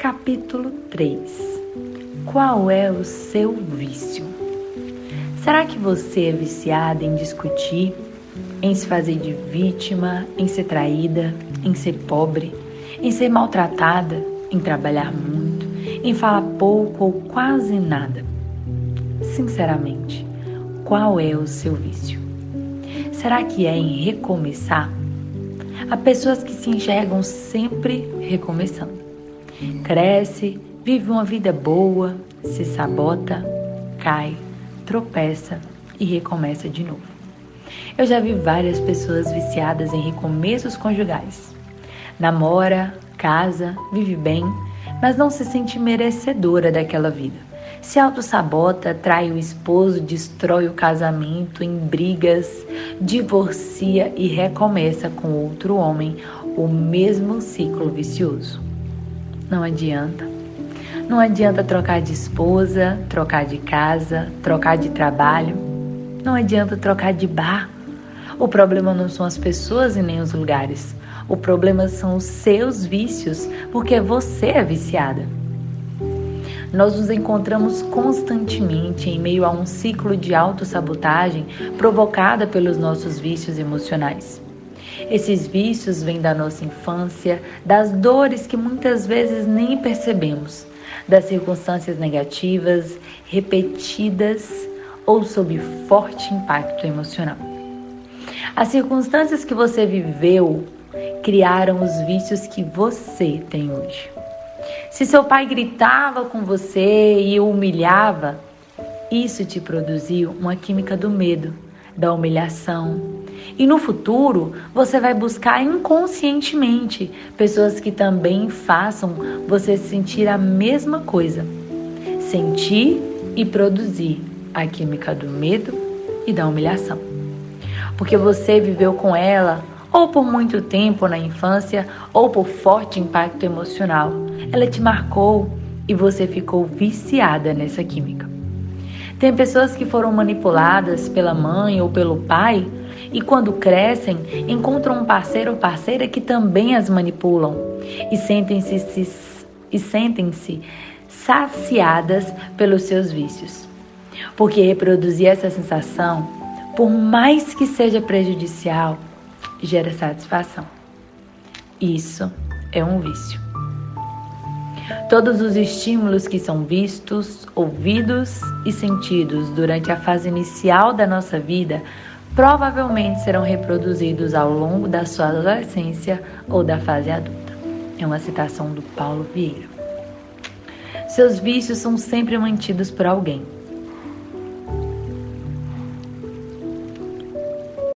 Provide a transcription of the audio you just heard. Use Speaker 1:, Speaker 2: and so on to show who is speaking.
Speaker 1: Capítulo 3 Qual é o seu vício? Será que você é viciada em discutir, em se fazer de vítima, em ser traída, em ser pobre, em ser maltratada, em trabalhar muito, em falar pouco ou quase nada? Sinceramente, qual é o seu vício? Será que é em recomeçar? Há pessoas que se enxergam sempre recomeçando. Cresce, vive uma vida boa, se sabota, cai, tropeça e recomeça de novo. Eu já vi várias pessoas viciadas em recomeços conjugais. Namora, casa, vive bem, mas não se sente merecedora daquela vida. Se auto-sabota, trai o esposo, destrói o casamento em brigas, divorcia e recomeça com outro homem o mesmo ciclo vicioso. Não adianta. Não adianta trocar de esposa, trocar de casa, trocar de trabalho. Não adianta trocar de bar. O problema não são as pessoas e nem os lugares. O problema são os seus vícios, porque você é viciada. Nós nos encontramos constantemente em meio a um ciclo de autossabotagem provocada pelos nossos vícios emocionais. Esses vícios vêm da nossa infância, das dores que muitas vezes nem percebemos, das circunstâncias negativas, repetidas ou sob forte impacto emocional. As circunstâncias que você viveu criaram os vícios que você tem hoje. Se seu pai gritava com você e o humilhava, isso te produziu uma química do medo, da humilhação. E no futuro, você vai buscar inconscientemente pessoas que também façam você sentir a mesma coisa. Sentir e produzir a química do medo e da humilhação. Porque você viveu com ela ou por muito tempo na infância, ou por forte impacto emocional. Ela te marcou e você ficou viciada nessa química. Tem pessoas que foram manipuladas pela mãe ou pelo pai e quando crescem encontram um parceiro ou parceira que também as manipulam e sentem-se e sentem-se saciadas pelos seus vícios. Porque reproduzir essa sensação, por mais que seja prejudicial, gera satisfação. Isso é um vício. Todos os estímulos que são vistos, ouvidos e sentidos durante a fase inicial da nossa vida provavelmente serão reproduzidos ao longo da sua adolescência ou da fase adulta. É uma citação do Paulo Vieira. Seus vícios são sempre mantidos por alguém